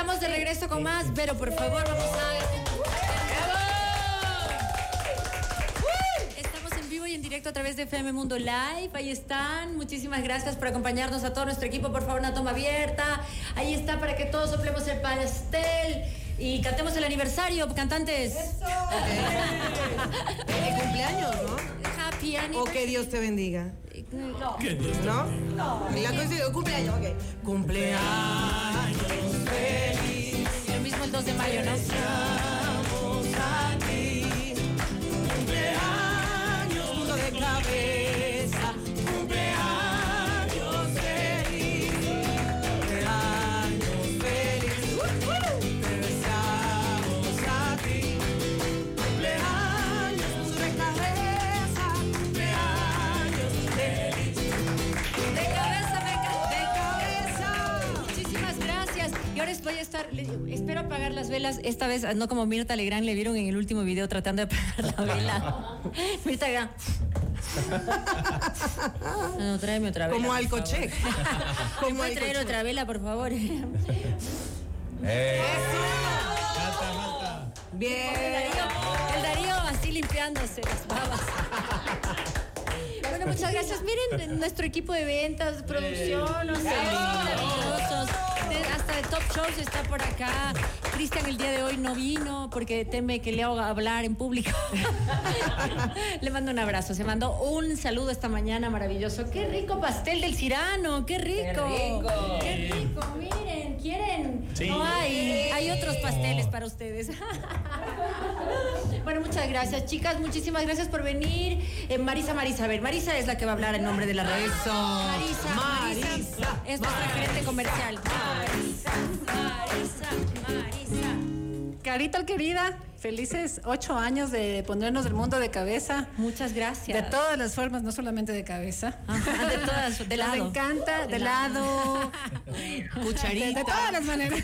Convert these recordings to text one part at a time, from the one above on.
estamos de regreso con más, pero por favor, vamos a. Estamos en vivo y en directo a través de FM Mundo Live. Ahí están. Muchísimas gracias por acompañarnos a todo nuestro equipo. Por favor, una toma abierta. Ahí está para que todos soplemos el pastel y cantemos el aniversario, cantantes. De cumpleaños, ¿no? O anniversary. que Dios te bendiga. ¿No? No. La cosa es cumpleaños, ok. Cumpleaños feliz. Lo mismo el 2 de mayo, ¿no? Las velas, esta vez no como Mirta Legrand le vieron en el último video tratando de apagar la vela. Mirta Legrand. No, tráeme otra vela. Como Alcochec. favor. Como ¿Me puede traer otra vela, por favor? Eh. Falta. El Bien. Darío, el Darío así limpiándose las babas. Bueno, muchas gracias. Miren nuestro equipo de ventas, producción, maravillosos. De- Top Shows está por acá. Cristian el día de hoy no vino porque teme que le haga hablar en público. le mando un abrazo. Se mandó un saludo esta mañana maravilloso. Qué rico pastel del Cirano, qué rico. Qué rico. Miren, ¿quieren? Sí. No hay. Hay otros pasteles para ustedes. Bueno, muchas gracias, chicas. Muchísimas gracias por venir. Eh, Marisa, Marisa, a ver, Marisa es la que va a hablar en nombre de la red. Eso. Marisa, Marisa, Marisa. es nuestra gerente comercial. Marisa, Marisa, Marisa. Carita querida, felices ocho años de ponernos el mundo de cabeza. Muchas gracias. De todas las formas, no solamente de cabeza. Ajá, de todas, de lado. Nos encanta, de lado. Cucharita. De, de todas las maneras.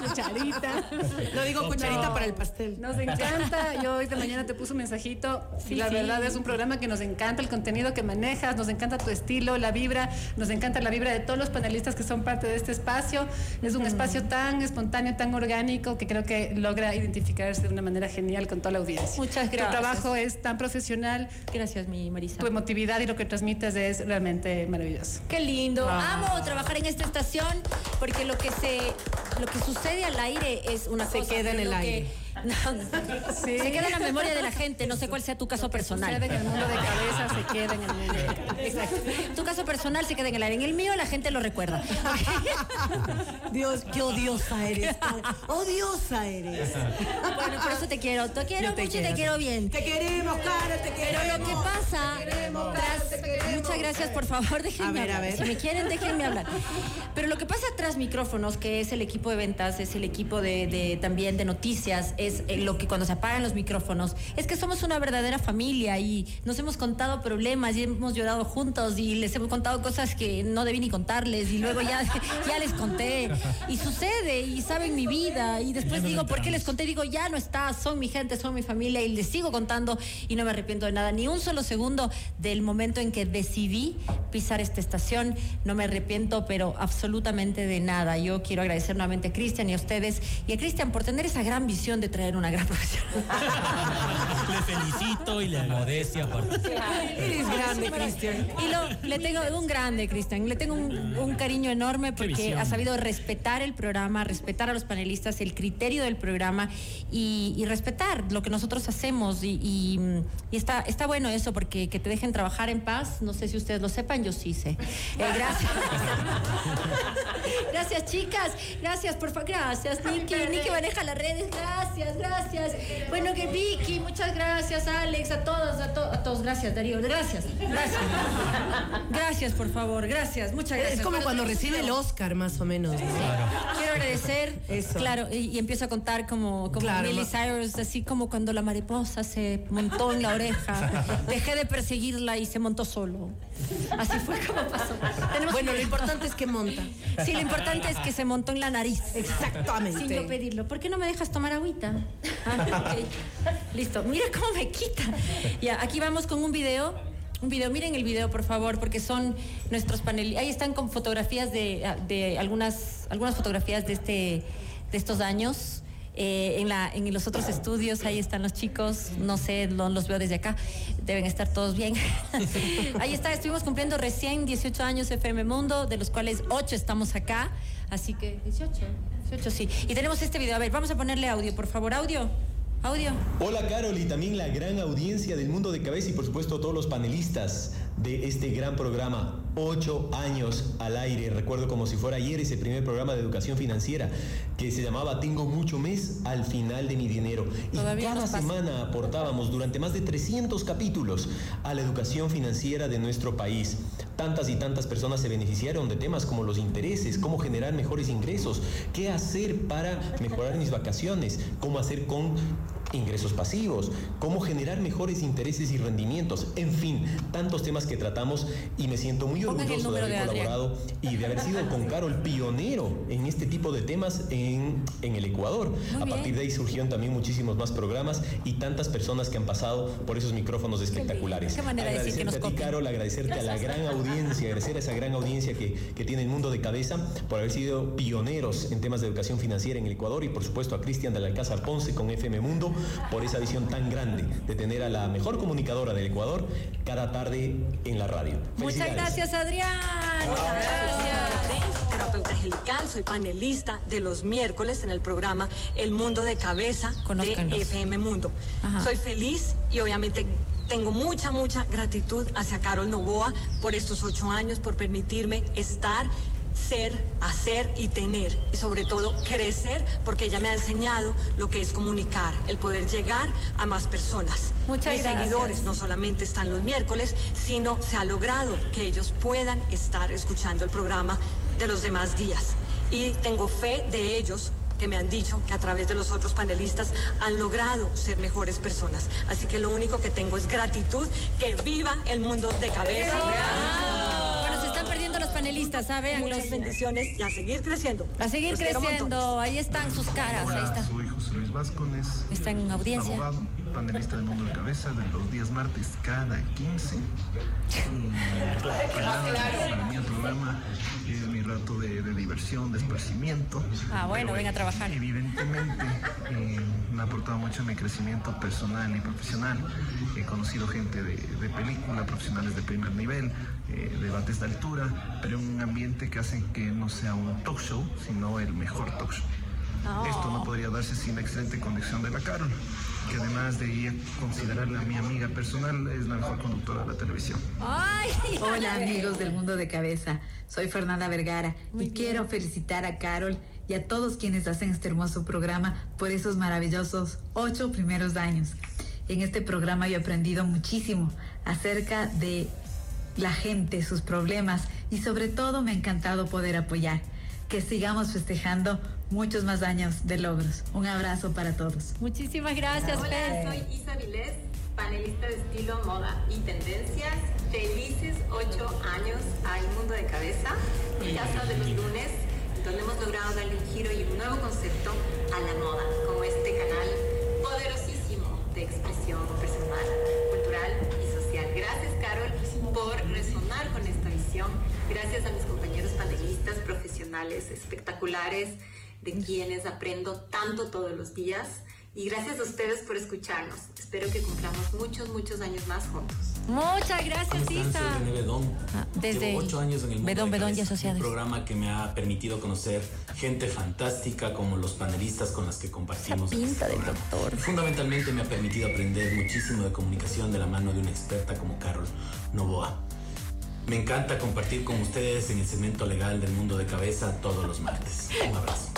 Cucharita. No digo cucharita para el pastel. Nos encanta. Yo hoy de mañana te puse un mensajito. Sí, y la sí. verdad es un programa que nos encanta el contenido que manejas, nos encanta tu estilo, la vibra, nos encanta la vibra de todos los panelistas que son parte de este espacio. Es un espacio tan espontáneo, tan orgánico que creo que logra identificarse de una manera genial con toda la audiencia. Muchas gracias. Tu trabajo es tan profesional, Gracias, mi Marisa. tu emotividad y lo que transmites es realmente maravilloso. Qué lindo. Ah. Amo trabajar en esta estación porque lo que se lo que sucede al aire es una Se cosa. queda en el aire. Sí. Se queda en la memoria de la gente, no sé cuál sea tu caso personal. en el mundo de cabeza, se queda en el mundo de cabeza. Exacto. Tu caso personal se queda en el aire. En el mío la gente lo recuerda. Dios, qué odiosa eres. Odiosa eres. Bueno, por eso te quiero. Te quiero Yo te mucho y te quiero. bien. Te queremos, cara, te Pero queremos. lo que pasa, Te queremos, tras- Caro, te queremos. muchas gracias, por favor, déjenme A ver, a hablar. ver. Si me quieren, déjenme hablar. Pero lo que pasa tras micrófonos, que es el equipo de ventas, es el equipo de, de- también de noticias, es eh, lo que cuando se apagan los micrófonos, es que somos una verdadera familia y nos hemos contado problemas y hemos llorado juntos y les hemos contado cosas que no debí ni contarles y luego ya, ya les conté y sucede y saben mi vida y después digo, ¿por qué les conté? Digo, ya no está, son mi gente, son mi familia y les sigo contando y no me arrepiento de nada, ni un solo segundo del momento en que decidí pisar esta estación, no me arrepiento, pero absolutamente de nada. Yo quiero agradecer nuevamente a Cristian y a ustedes y a Cristian por tener esa gran visión de traer una gran profesión. Le felicito y le agradezco por. Eres grande, Cristian. Y lo, le tengo un grande, Cristian. Le tengo un, un cariño enorme porque ha sabido respetar el programa, respetar a los panelistas, el criterio del programa y, y respetar lo que nosotros hacemos. Y, y- y está, está bueno eso porque que te dejen trabajar en paz. No sé si ustedes lo sepan, yo sí sé. Eh, gracias. gracias, chicas. Gracias, por favor. Gracias, Niki. Niki maneja las redes. Gracias, gracias. Bueno, que Vicky, muchas gracias, Alex, a todos, a, to- a todos. Gracias, Darío. Gracias. Gracias. Gracias, por favor. Gracias. Muchas gracias. Es como cuando recibe el Oscar, más o menos. ¿no? Quiero Eso. Claro, y, y empiezo a contar como, como Claro, Miley Cyrus, así como cuando la mariposa se montó en la oreja. Dejé de perseguirla y se montó solo. Así fue como pasó. Tenemos- Bueno, lo importante es que monta. Sí, lo importante es que se montó en la nariz. Exactamente. Sin yo pedirlo. ¿Por qué no me dejas tomar agüita? Ah. Listo. Mira cómo me quita. Ya, aquí vamos con un video un video. Miren el video, por favor, porque son nuestros panelistas. Ahí están con fotografías de, de algunas, algunas fotografías de, este, de estos años. Eh, en, la, en los otros estudios, ahí están los chicos, no sé, no los veo desde acá, deben estar todos bien. ahí está, estuvimos cumpliendo recién 18 años FM Mundo, de los cuales 8 estamos acá, así que 18, 18 sí. Y tenemos este video, a ver, vamos a ponerle audio, por favor, audio. Audio. Hola Carol y también la gran audiencia del mundo de cabeza y por supuesto todos los panelistas de este gran programa. Ocho años al aire. Recuerdo como si fuera ayer ese primer programa de educación financiera que se llamaba Tengo mucho mes al final de mi dinero. Y cada semana aportábamos durante más de 300 capítulos a la educación financiera de nuestro país. Tantas y tantas personas se beneficiaron de temas como los intereses, cómo generar mejores ingresos, qué hacer para mejorar mis vacaciones, cómo hacer con ingresos pasivos, cómo generar mejores intereses y rendimientos, en fin, tantos temas que tratamos y me siento muy orgulloso de haber colaborado y de haber sido con Carol pionero en este tipo de temas en, en el Ecuador. a partir de ahí surgieron también muchísimos más programas y tantas personas que han pasado por esos micrófonos espectaculares. Qué manera agradecerte de a ti, Carol, agradecerte a la gran audiencia, agradecer a esa gran audiencia que, que tiene el mundo de cabeza por haber sido pioneros en temas de educación financiera en el Ecuador y por supuesto a Cristian de la Alcázar Ponce con FM Mundo por esa visión tan grande de tener a la mejor comunicadora del Ecuador cada tarde en la radio. Muchas gracias, Adrián. Gracias. Terapeuta Angelical, soy panelista de los miércoles en el programa El Mundo de Cabeza de FM Mundo. Soy feliz y obviamente tengo mucha, mucha gratitud hacia Carol Novoa por estos ocho años, por permitirme estar ser, hacer y tener. Y sobre todo crecer porque ella me ha enseñado lo que es comunicar, el poder llegar a más personas. Muchas Mis seguidores no solamente están los miércoles, sino se ha logrado que ellos puedan estar escuchando el programa de los demás días. Y tengo fe de ellos que me han dicho que a través de los otros panelistas han logrado ser mejores personas. Así que lo único que tengo es gratitud, que viva el mundo de cabeza panelistas, ¿saben? Muchas bendiciones y a seguir creciendo. A seguir creciendo. Ahí están sus caras. Ahí está. Soy José Luis Vázquez. Está en audiencia. Abogado, panelista del mundo de cabeza de los días martes cada 15. Y, para mí el programa es mi rato de, de diversión, de esparcimiento. Ah, bueno, ven a trabajar. Evidentemente eh, me ha aportado mucho a mi crecimiento personal y profesional. He conocido gente de, de película, profesionales de primer nivel, eh, debates de altura, pero en un ambiente que hace que no sea un talk show, sino el mejor talk show. Esto no podría darse sin la excelente conducción de la Carol, que además de ella considerarla mi amiga personal, es la mejor conductora de la televisión. Ay, Hola amigos del mundo de cabeza, soy Fernanda Vergara y quiero felicitar a Carol y a todos quienes hacen este hermoso programa por esos maravillosos ocho primeros años. En este programa yo he aprendido muchísimo acerca de la gente, sus problemas y sobre todo me ha encantado poder apoyar. Que sigamos festejando muchos más años de logros. Un abrazo para todos. Muchísimas gracias, Hola, Fer. soy Isa Vilés, panelista de estilo, moda y tendencias. Felices ocho años al mundo de cabeza, mi casa de los lunes, donde hemos logrado darle un giro y un nuevo concepto a la moda, como este canal poderosísimo de expresión personal, cultural y social. Gracias, Carol, por resonar con esta visión. Gracias a mis compañeros panelistas profesionales espectaculares, de quienes aprendo tanto todos los días. Y gracias a ustedes por escucharnos. Espero que cumplamos muchos, muchos años más juntos. Muchas gracias. Isa. Bedón. Ah, desde Llevo ocho años en el mundo Bedón, de Bedón y Asociados. Un programa que me ha permitido conocer gente fantástica como los panelistas con las que compartimos. Esa pinta este del programa. doctor. Fundamentalmente me ha permitido aprender muchísimo de comunicación de la mano de una experta como Carol Novoa. Me encanta compartir con ustedes en el segmento legal del mundo de cabeza todos los martes. Un abrazo.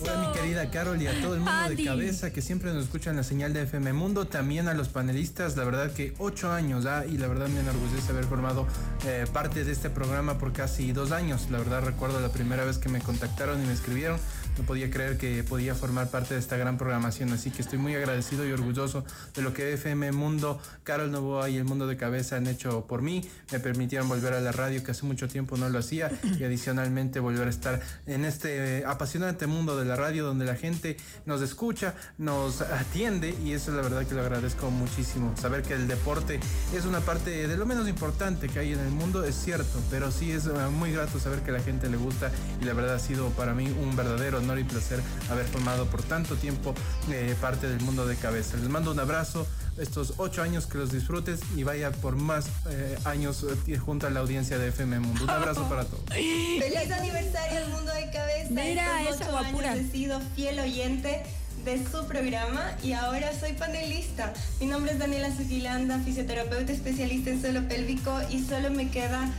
Hola mi querida Carol y a todo el mundo Andy. de cabeza que siempre nos escucha en la señal de FM Mundo, también a los panelistas, la verdad que ocho años ah, y la verdad me enorgullece haber formado eh, parte de este programa por casi dos años, la verdad recuerdo la primera vez que me contactaron y me escribieron, no podía creer que podía formar parte de esta gran programación. Así que estoy muy agradecido y orgulloso de lo que FM Mundo, Carol Novoa y el Mundo de Cabeza han hecho por mí. Me permitieron volver a la radio, que hace mucho tiempo no lo hacía, y adicionalmente volver a estar en este apasionante mundo de la radio donde la gente nos escucha, nos atiende y eso es la verdad que lo agradezco muchísimo. Saber que el deporte es una parte de lo menos importante que hay en el mundo es cierto, pero sí es eh, muy grato saber que a la gente le gusta y la verdad ha sido para mí un verdadero honor y placer haber formado por tanto tiempo eh, parte del mundo de cabeza. Les mando un abrazo, estos ocho años que los disfrutes y vaya por más eh, años junto a la audiencia de FM Mundo. Un abrazo para todos. Feliz aniversario al mundo de cabeza. Mira, esa guapura. He sido fiel oyente de su programa y ahora soy panelista. Mi nombre es Daniela Zuquilanda, fisioterapeuta especialista en suelo pélvico y solo me queda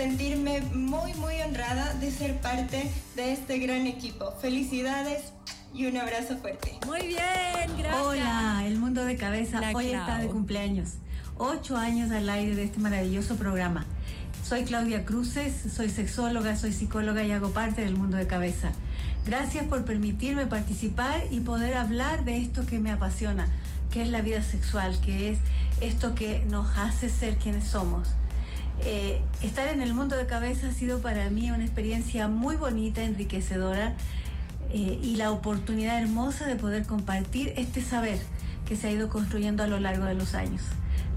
sentirme muy muy honrada de ser parte de este gran equipo. Felicidades y un abrazo fuerte. Muy bien, gracias. Hola, el mundo de cabeza hoy está de cumpleaños. Ocho años al aire de este maravilloso programa. Soy Claudia Cruces, soy sexóloga, soy psicóloga y hago parte del mundo de cabeza. Gracias por permitirme participar y poder hablar de esto que me apasiona, que es la vida sexual, que es esto que nos hace ser quienes somos. Eh, estar en el mundo de cabeza ha sido para mí una experiencia muy bonita, enriquecedora eh, y la oportunidad hermosa de poder compartir este saber que se ha ido construyendo a lo largo de los años.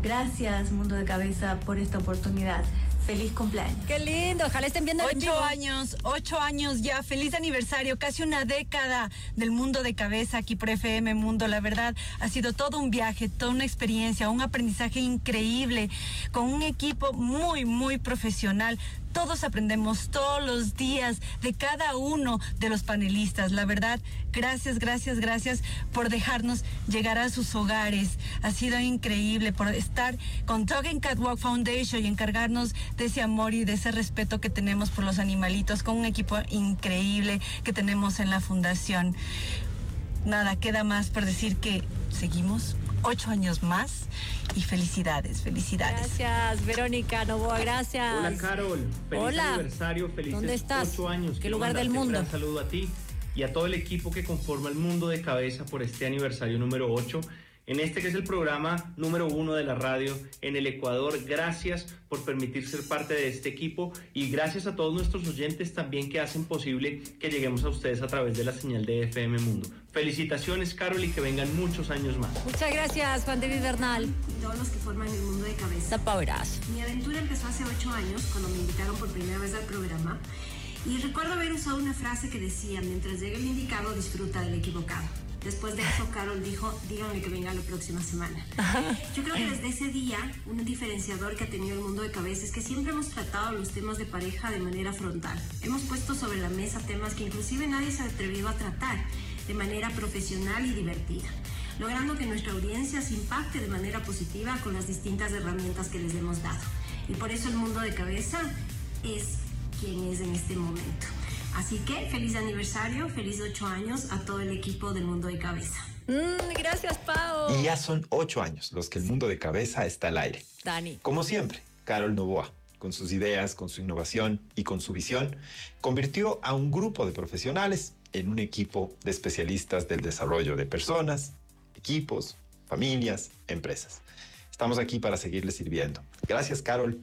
Gracias, Mundo de Cabeza, por esta oportunidad. Feliz cumpleaños. Qué lindo, ojalá estén viendo Ocho años, ocho años ya, feliz aniversario, casi una década del mundo de cabeza aquí por FM Mundo. La verdad, ha sido todo un viaje, toda una experiencia, un aprendizaje increíble, con un equipo muy, muy profesional todos aprendemos todos los días de cada uno de los panelistas. La verdad, gracias, gracias, gracias por dejarnos llegar a sus hogares. Ha sido increíble por estar con Talking Catwalk Foundation y encargarnos de ese amor y de ese respeto que tenemos por los animalitos con un equipo increíble que tenemos en la fundación. Nada, queda más por decir que seguimos ocho años más y felicidades, felicidades. Gracias, Verónica Novoa, gracias. Hola, Carol. Feliz Hola. aniversario, felices ¿Dónde estás? ocho años. ¿Qué Quiero lugar del mandarte mundo? Un gran saludo a ti y a todo el equipo que conforma el mundo de cabeza por este aniversario número 8. En este que es el programa número uno de la radio en el Ecuador, gracias por permitir ser parte de este equipo y gracias a todos nuestros oyentes también que hacen posible que lleguemos a ustedes a través de la señal de FM Mundo. Felicitaciones, Carol, y que vengan muchos años más. Muchas gracias, Juan David Bernal. Todos los que forman el mundo de cabeza. Tapabrazo. Mi aventura empezó hace ocho años cuando me invitaron por primera vez al programa y recuerdo haber usado una frase que decía, mientras llegue el indicado, disfruta del equivocado. Después de eso, Carol dijo, díganle que venga la próxima semana. Yo creo que desde ese día, un diferenciador que ha tenido el mundo de cabeza es que siempre hemos tratado los temas de pareja de manera frontal. Hemos puesto sobre la mesa temas que inclusive nadie se ha atrevido a tratar de manera profesional y divertida, logrando que nuestra audiencia se impacte de manera positiva con las distintas herramientas que les hemos dado. Y por eso el mundo de cabeza es quien es en este momento. Así que feliz aniversario, feliz ocho años a todo el equipo del mundo de cabeza. Mm, gracias, Pau. Y ya son ocho años los que el mundo de cabeza está al aire. Dani. Como siempre, Carol Novoa, con sus ideas, con su innovación y con su visión, convirtió a un grupo de profesionales en un equipo de especialistas del desarrollo de personas, equipos, familias, empresas. Estamos aquí para seguirles sirviendo. Gracias, Carol.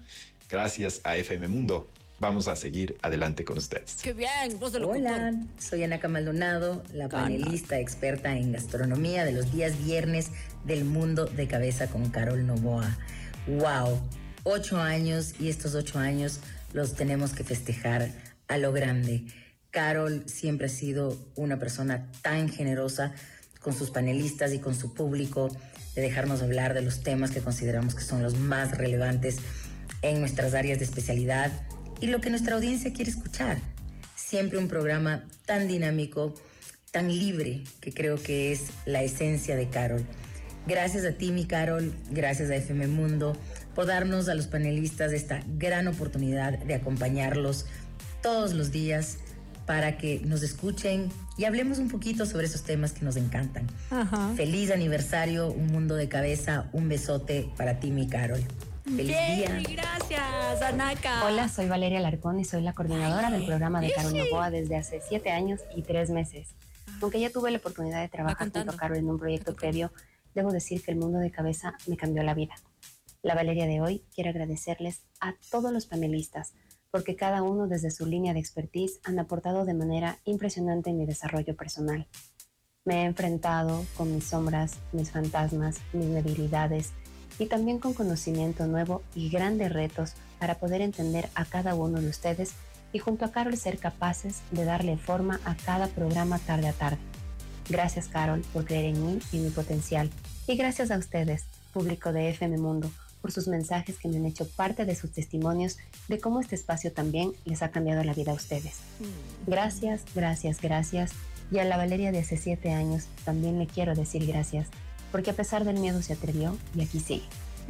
Gracias a FM Mundo. Vamos a seguir adelante con ustedes. Qué bien, voz de Hola, soy Ana Maldonado, la panelista experta en gastronomía de los días viernes del mundo de cabeza con Carol Novoa. ¡Wow! Ocho años y estos ocho años los tenemos que festejar a lo grande. Carol siempre ha sido una persona tan generosa con sus panelistas y con su público de dejarnos hablar de los temas que consideramos que son los más relevantes en nuestras áreas de especialidad y lo que nuestra audiencia quiere escuchar. Siempre un programa tan dinámico, tan libre, que creo que es la esencia de Carol. Gracias a ti, mi Carol, gracias a FM Mundo, por darnos a los panelistas esta gran oportunidad de acompañarlos todos los días para que nos escuchen y hablemos un poquito sobre esos temas que nos encantan. Ajá. Feliz aniversario, un mundo de cabeza, un besote para ti, mi Carol. Feliz día. Gracias, Anaka. Hola, soy Valeria Larcón y soy la coordinadora del programa de Carol Novoa desde hace siete años y tres meses. Aunque ya tuve la oportunidad de trabajar junto a Carol en un proyecto previo, debo decir que el mundo de cabeza me cambió la vida. La Valeria de hoy quiere agradecerles a todos los panelistas, porque cada uno desde su línea de expertise han aportado de manera impresionante en mi desarrollo personal. Me he enfrentado con mis sombras, mis fantasmas, mis debilidades y también con conocimiento nuevo y grandes retos para poder entender a cada uno de ustedes y junto a Carol ser capaces de darle forma a cada programa tarde a tarde. Gracias Carol por creer en mí y mi potencial y gracias a ustedes, público de FM Mundo, por sus mensajes que me han hecho parte de sus testimonios de cómo este espacio también les ha cambiado la vida a ustedes. Gracias, gracias, gracias. Y a la Valeria de hace siete años también le quiero decir gracias, porque a pesar del miedo se atrevió y aquí sigue.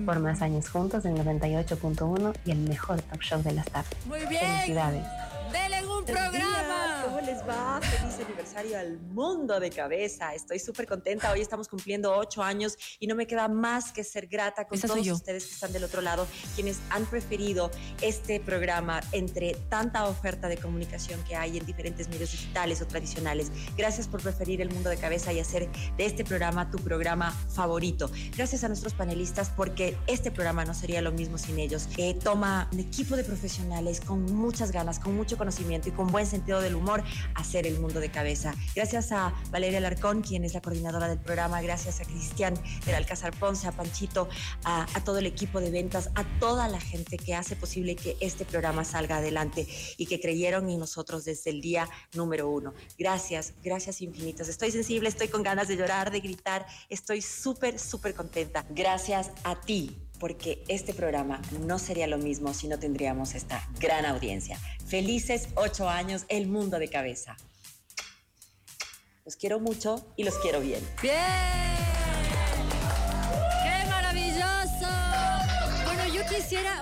Por más años juntos en 98.1 y el mejor talk show de las tardes. Muy bien. Felicidades. ¡Dele un programa! ¿Cómo les va? Feliz aniversario al mundo de cabeza. Estoy súper contenta. Hoy estamos cumpliendo ocho años y no me queda más que ser grata con Esa todos ustedes que están del otro lado, quienes han preferido este programa entre tanta oferta de comunicación que hay en diferentes medios digitales o tradicionales. Gracias por preferir el mundo de cabeza y hacer de este programa tu programa favorito. Gracias a nuestros panelistas porque este programa no sería lo mismo sin ellos. Eh, toma un equipo de profesionales con muchas ganas, con mucho conocimiento y con buen sentido del humor hacer el mundo de cabeza. Gracias a Valeria Larcón, quien es la coordinadora del programa, gracias a Cristian del Alcázar Ponce, a Panchito, a, a todo el equipo de ventas, a toda la gente que hace posible que este programa salga adelante y que creyeron en nosotros desde el día número uno. Gracias, gracias infinitas. Estoy sensible, estoy con ganas de llorar, de gritar, estoy súper, súper contenta. Gracias a ti porque este programa no sería lo mismo si no tendríamos esta gran audiencia. Felices ocho años, el mundo de cabeza. Los quiero mucho y los quiero bien. ¡Bien!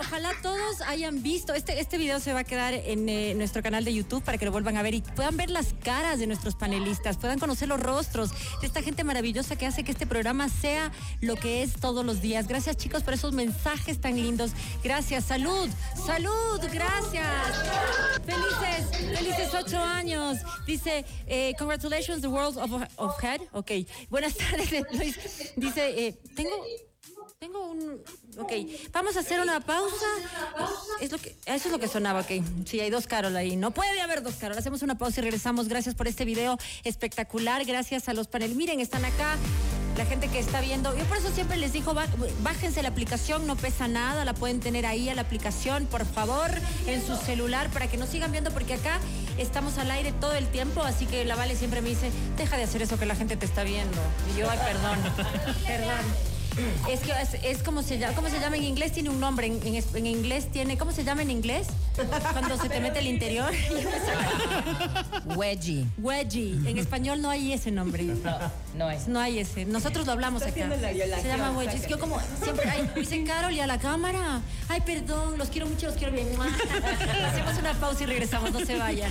Ojalá todos hayan visto, este, este video se va a quedar en eh, nuestro canal de YouTube para que lo vuelvan a ver y puedan ver las caras de nuestros panelistas, puedan conocer los rostros de esta gente maravillosa que hace que este programa sea lo que es todos los días. Gracias chicos por esos mensajes tan lindos. Gracias, salud, salud, gracias. Felices, felices ocho años. Dice, eh, congratulations, the world of, of head. Ok, buenas tardes, Luis. Dice, eh, tengo... Tengo un. Ok, vamos a hacer una pausa. Es lo que, eso es lo que sonaba, ok. Sí, hay dos Carol ahí. No puede haber dos Carol. Hacemos una pausa y regresamos. Gracias por este video espectacular. Gracias a los paneles. Miren, están acá. La gente que está viendo. Yo por eso siempre les digo, bá- bájense la aplicación, no pesa nada, la pueden tener ahí a la aplicación, por favor, en su celular, para que nos sigan viendo, porque acá estamos al aire todo el tiempo, así que la Vale siempre me dice, deja de hacer eso que la gente te está viendo. Y yo, ay, perdón, perdón. Es que es, es como se llama, ¿cómo se llama en inglés? Tiene un nombre. En, en es- en inglés tiene, ¿cómo se llama en inglés? Cuando se te mete el interior. Wedgie. Wedgie. En español no hay ese nombre. No, no hay. No hay ese. Nosotros lo hablamos Está acá. la. Se llama wedgie. Es que yo como siempre, ay, dicen Carol y a la cámara. Ay, perdón, los quiero mucho, los quiero bien. Hacemos una pausa y regresamos, no se vayan.